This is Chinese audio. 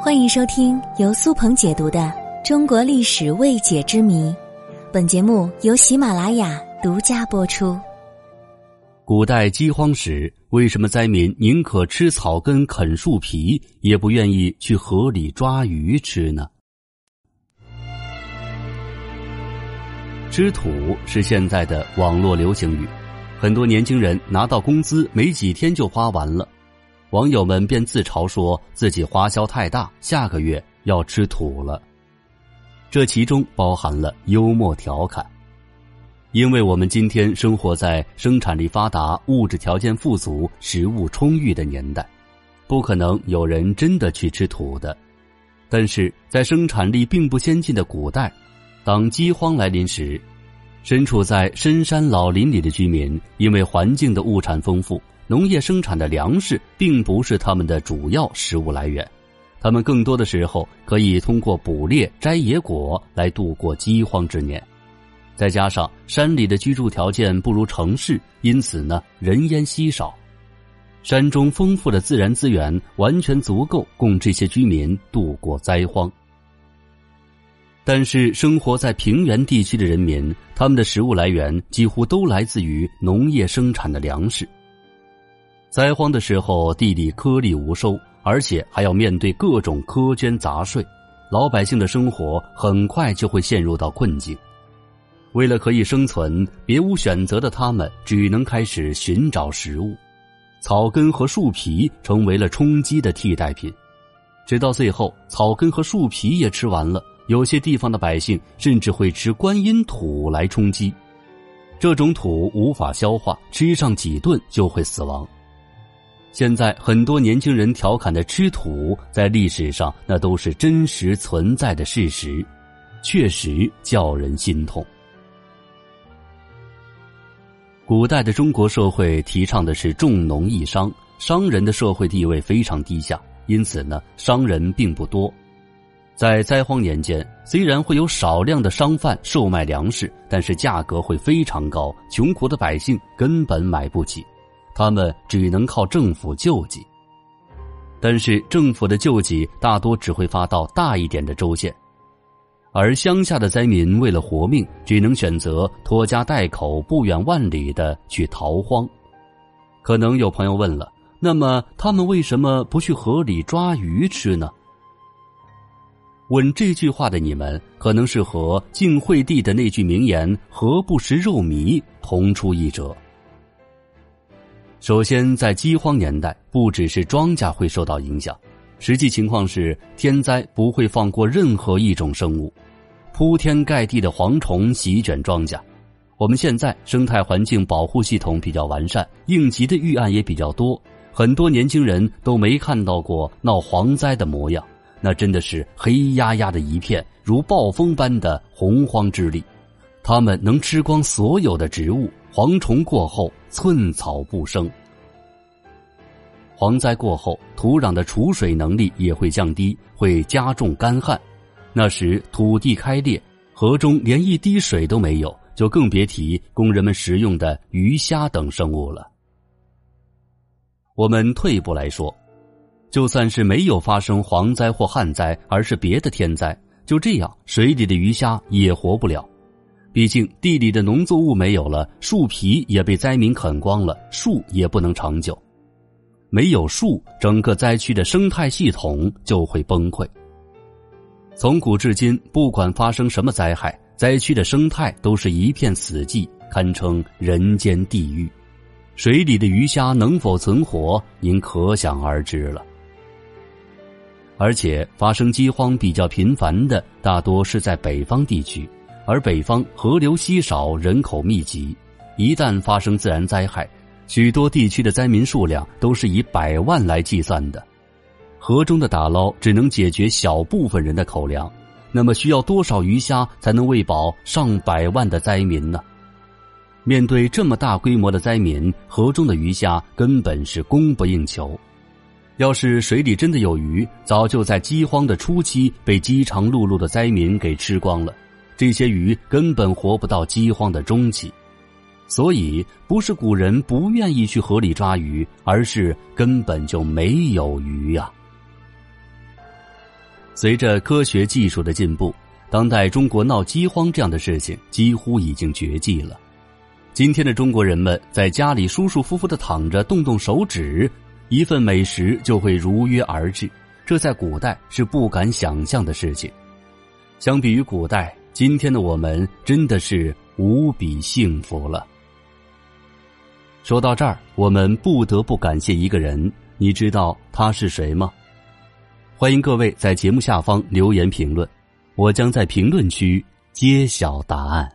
欢迎收听由苏鹏解读的《中国历史未解之谜》，本节目由喜马拉雅独家播出。古代饥荒时，为什么灾民宁可吃草根、啃树皮，也不愿意去河里抓鱼吃呢？吃土是现在的网络流行语，很多年轻人拿到工资没几天就花完了，网友们便自嘲说自己花销太大，下个月要吃土了。这其中包含了幽默调侃。因为我们今天生活在生产力发达、物质条件富足、食物充裕的年代，不可能有人真的去吃土的。但是在生产力并不先进的古代，当饥荒来临时，身处在深山老林里的居民，因为环境的物产丰富，农业生产的粮食并不是他们的主要食物来源，他们更多的时候可以通过捕猎、摘野果来度过饥荒之年。再加上山里的居住条件不如城市，因此呢人烟稀少，山中丰富的自然资源完全足够供这些居民度过灾荒。但是生活在平原地区的人民，他们的食物来源几乎都来自于农业生产的粮食。灾荒的时候，地里颗粒无收，而且还要面对各种苛捐杂税，老百姓的生活很快就会陷入到困境。为了可以生存，别无选择的他们只能开始寻找食物，草根和树皮成为了充饥的替代品。直到最后，草根和树皮也吃完了，有些地方的百姓甚至会吃观音土来充饥。这种土无法消化，吃上几顿就会死亡。现在很多年轻人调侃的吃土，在历史上那都是真实存在的事实，确实叫人心痛。古代的中国社会提倡的是重农抑商，商人的社会地位非常低下，因此呢，商人并不多。在灾荒年间，虽然会有少量的商贩售卖粮食，但是价格会非常高，穷苦的百姓根本买不起，他们只能靠政府救济。但是政府的救济大多只会发到大一点的州县。而乡下的灾民为了活命，只能选择拖家带口、不远万里的去逃荒。可能有朋友问了：那么他们为什么不去河里抓鱼吃呢？问这句话的你们，可能是和晋惠帝的那句名言“何不食肉糜”同出一辙。首先，在饥荒年代，不只是庄稼会受到影响。实际情况是，天灾不会放过任何一种生物，铺天盖地的蝗虫席卷庄稼。我们现在生态环境保护系统比较完善，应急的预案也比较多，很多年轻人都没看到过闹蝗灾的模样，那真的是黑压压的一片，如暴风般的洪荒之力。他们能吃光所有的植物，蝗虫过后寸草不生。蝗灾过后，土壤的储水能力也会降低，会加重干旱。那时土地开裂，河中连一滴水都没有，就更别提供人们食用的鱼虾等生物了。我们退一步来说，就算是没有发生蝗灾或旱灾，而是别的天灾，就这样水里的鱼虾也活不了。毕竟地里的农作物没有了，树皮也被灾民啃光了，树也不能长久。没有树，整个灾区的生态系统就会崩溃。从古至今，不管发生什么灾害，灾区的生态都是一片死寂，堪称人间地狱。水里的鱼虾能否存活，您可想而知了。而且，发生饥荒比较频繁的，大多是在北方地区，而北方河流稀少，人口密集，一旦发生自然灾害。许多地区的灾民数量都是以百万来计算的，河中的打捞只能解决小部分人的口粮，那么需要多少鱼虾才能喂饱上百万的灾民呢？面对这么大规模的灾民，河中的鱼虾根本是供不应求。要是水里真的有鱼，早就在饥荒的初期被饥肠辘辘的灾民给吃光了，这些鱼根本活不到饥荒的中期。所以，不是古人不愿意去河里抓鱼，而是根本就没有鱼呀。随着科学技术的进步，当代中国闹饥荒这样的事情几乎已经绝迹了。今天的中国人们在家里舒舒服服的躺着，动动手指，一份美食就会如约而至。这在古代是不敢想象的事情。相比于古代，今天的我们真的是无比幸福了。说到这儿，我们不得不感谢一个人，你知道他是谁吗？欢迎各位在节目下方留言评论，我将在评论区揭晓答案。